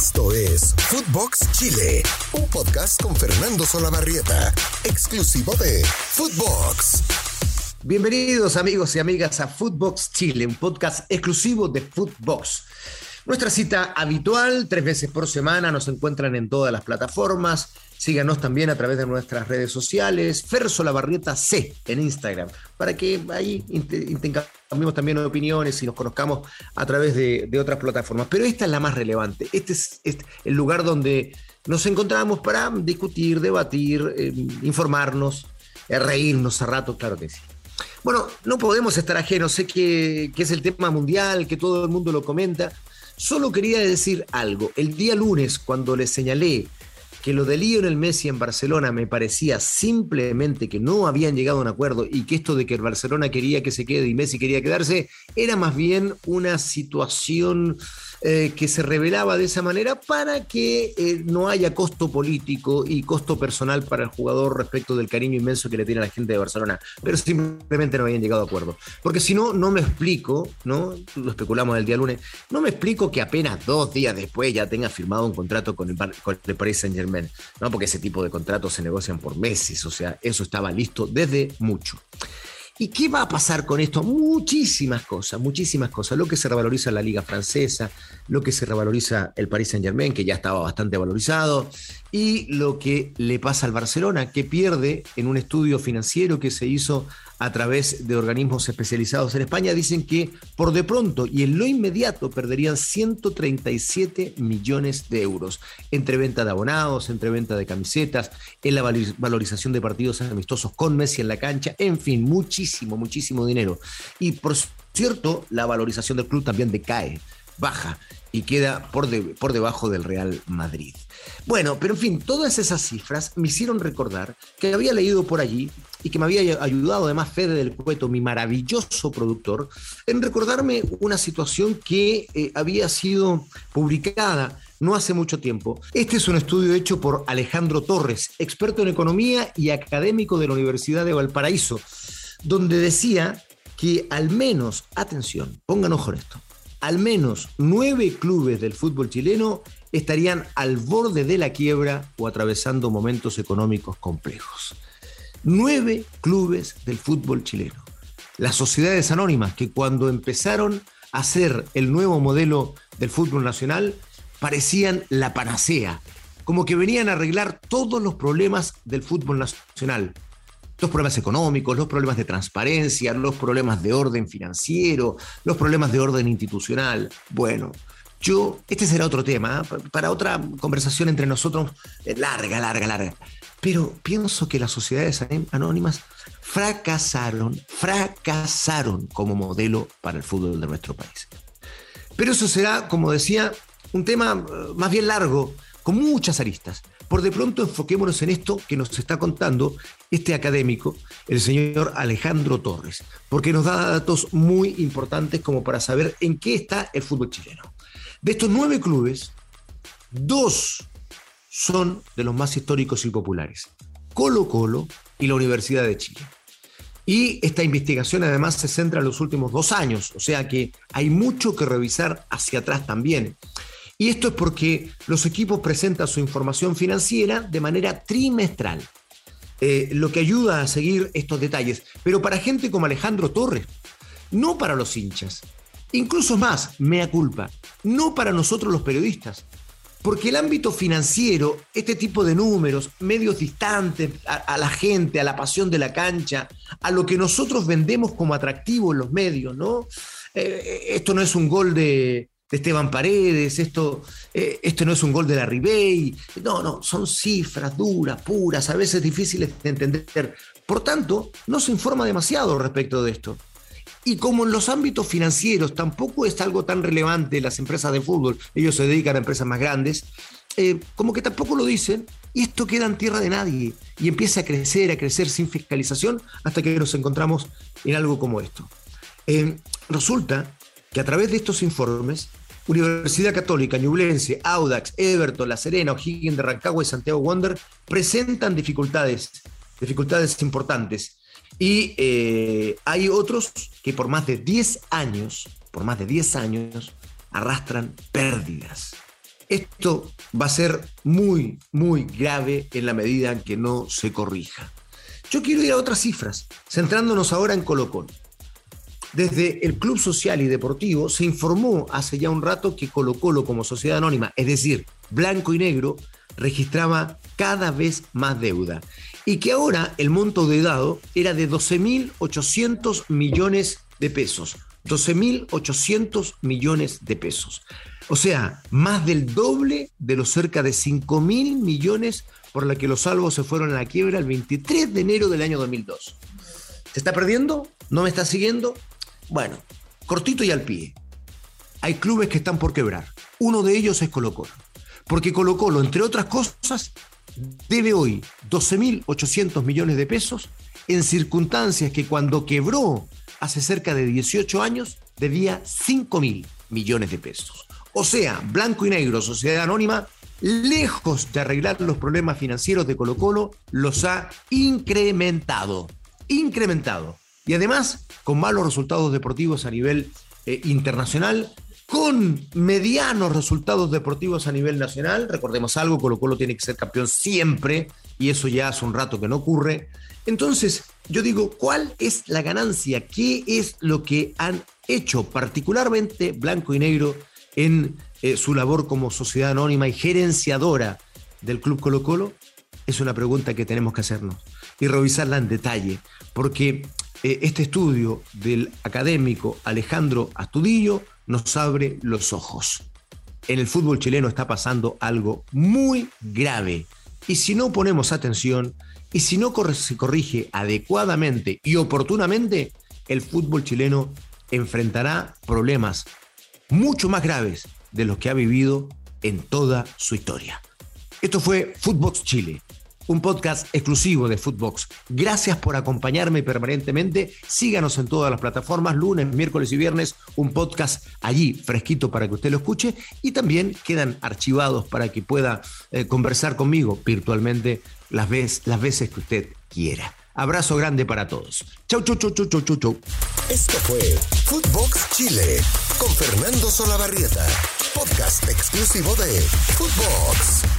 Esto es Footbox Chile, un podcast con Fernando Solabarrieta, exclusivo de Footbox. Bienvenidos amigos y amigas a Footbox Chile, un podcast exclusivo de Footbox. Nuestra cita habitual, tres veces por semana, nos encuentran en todas las plataformas. Síganos también a través de nuestras redes sociales, Ferso La Barrieta C en Instagram, para que ahí intercambiemos también opiniones y nos conozcamos a través de, otras plataformas. Pero esta es la más relevante. Este es, el lugar donde nos encontramos para discutir, debatir, eh, informarnos, eh, reírnos a rato, claro que sí. Bueno, no podemos estar ajenos, sé que, que es el tema mundial, que todo el mundo lo comenta. Solo quería decir algo. El día lunes, cuando les señalé que lo de Lionel Messi en Barcelona me parecía simplemente que no habían llegado a un acuerdo y que esto de que el Barcelona quería que se quede y Messi quería quedarse era más bien una situación eh, que se revelaba de esa manera para que eh, no haya costo político y costo personal para el jugador respecto del cariño inmenso que le tiene a la gente de Barcelona. Pero simplemente no habían llegado a acuerdo. Porque si no, no me explico, ¿no? Lo especulamos el día lunes, no me explico que apenas dos días después ya tenga firmado un contrato con el, con el Paris Saint Germain, ¿no? Porque ese tipo de contratos se negocian por meses, o sea, eso estaba listo desde mucho. ¿Y qué va a pasar con esto? Muchísimas cosas, muchísimas cosas. Lo que se revaloriza la liga francesa, lo que se revaloriza el Paris Saint Germain, que ya estaba bastante valorizado, y lo que le pasa al Barcelona, que pierde en un estudio financiero que se hizo a través de organismos especializados en España, dicen que por de pronto y en lo inmediato perderían 137 millones de euros entre venta de abonados, entre venta de camisetas, en la valorización de partidos amistosos con Messi en la cancha, en fin, muchísimo, muchísimo dinero. Y por cierto, la valorización del club también decae, baja y queda por, por debajo del Real Madrid. Bueno, pero en fin, todas esas cifras me hicieron recordar que había leído por allí y que me había ayudado además Fede del Cueto, mi maravilloso productor, en recordarme una situación que eh, había sido publicada no hace mucho tiempo. Este es un estudio hecho por Alejandro Torres, experto en economía y académico de la Universidad de Valparaíso, donde decía que al menos, atención, pongan ojo en esto, al menos nueve clubes del fútbol chileno estarían al borde de la quiebra o atravesando momentos económicos complejos. Nueve clubes del fútbol chileno. Las sociedades anónimas que cuando empezaron a hacer el nuevo modelo del fútbol nacional parecían la panacea, como que venían a arreglar todos los problemas del fútbol nacional, los problemas económicos, los problemas de transparencia, los problemas de orden financiero, los problemas de orden institucional. Bueno, yo, este será otro tema, ¿eh? para otra conversación entre nosotros, eh, larga, larga, larga. Pero pienso que las sociedades anónimas fracasaron, fracasaron como modelo para el fútbol de nuestro país. Pero eso será, como decía, un tema eh, más bien largo, con muchas aristas. Por de pronto enfoquémonos en esto que nos está contando este académico, el señor Alejandro Torres, porque nos da datos muy importantes como para saber en qué está el fútbol chileno. De estos nueve clubes, dos son de los más históricos y populares, Colo Colo y la Universidad de Chile. Y esta investigación además se centra en los últimos dos años, o sea que hay mucho que revisar hacia atrás también. Y esto es porque los equipos presentan su información financiera de manera trimestral, eh, lo que ayuda a seguir estos detalles. Pero para gente como Alejandro Torres, no para los hinchas, incluso más, mea culpa, no para nosotros los periodistas. Porque el ámbito financiero, este tipo de números, medios distantes a, la gente, a la pasión de la cancha, a lo que nosotros vendemos como atractivo en los medios, ¿no? Eh, esto no es un gol de, de Esteban Paredes, esto, eh, esto no es un gol de la Ribey, no, no, son cifras duras, puras, a veces difíciles de entender. Por tanto, no se informa demasiado respecto de esto. Y como en los ámbitos financieros tampoco es algo tan relevante las empresas de fútbol, ellos se dedican a empresas más grandes, eh, como que tampoco lo dicen, y esto queda en tierra de nadie, y empieza a crecer, a crecer sin fiscalización, hasta que nos encontramos en algo como esto. Eh, resulta que a través de estos informes, Universidad Católica, Ñublense, Audax, Everton, La Serena, O'Higgins de Rancagua y Santiago Wander presentan dificultades, dificultades importantes. Y eh, hay otros que por más de 10 años, por más de 10 años, arrastran pérdidas. Esto va a ser muy, muy grave en la medida en que no se corrija. Yo quiero ir a otras cifras, centrándonos ahora en Colo Colo. Desde el Club Social y Deportivo se informó hace ya un rato que Colo Colo como sociedad anónima, es decir, blanco y negro, registraba cada vez más deuda y que ahora el monto de dado era de 12.800 millones de pesos. 12.800 millones de pesos. O sea, más del doble de los cerca de 5.000 millones por la que los salvos se fueron a la quiebra el 23 de enero del año 2002. ¿Se está perdiendo? ¿No me está siguiendo? Bueno, cortito y al pie. Hay clubes que están por quebrar. Uno de ellos es Colo Colo. Porque Colo Colo, entre otras cosas, debe hoy 12.800 millones de pesos en circunstancias que cuando quebró hace cerca de 18 años debía 5.000 millones de pesos. O sea, Blanco y Negro, Sociedad Anónima, lejos de arreglar los problemas financieros de Colo Colo, los ha incrementado. Incrementado. Y además, con malos resultados deportivos a nivel eh, internacional, con medianos resultados deportivos a nivel nacional. Recordemos algo, Colo Colo tiene que ser campeón siempre y eso ya hace un rato que no ocurre. Entonces, yo digo, ¿cuál es la ganancia? ¿Qué es lo que han hecho particularmente Blanco y Negro en eh, su labor como sociedad anónima y gerenciadora del Club Colo Colo? Es una pregunta que tenemos que hacernos y revisarla en detalle, porque eh, este estudio del académico Alejandro Astudillo nos abre los ojos. En el fútbol chileno está pasando algo muy grave y si no ponemos atención y si no se corrige adecuadamente y oportunamente, el fútbol chileno enfrentará problemas mucho más graves de los que ha vivido en toda su historia. Esto fue Footbox Chile un podcast exclusivo de Footbox. Gracias por acompañarme permanentemente. Síganos en todas las plataformas, lunes, miércoles y viernes, un podcast allí fresquito para que usted lo escuche y también quedan archivados para que pueda eh, conversar conmigo virtualmente las, las veces que usted quiera. Abrazo grande para todos. Chau, chau, chau, chau, chau, chau, chau. Esto fue Footbox Chile con Fernando Solabarrieta, podcast exclusivo de Footbox.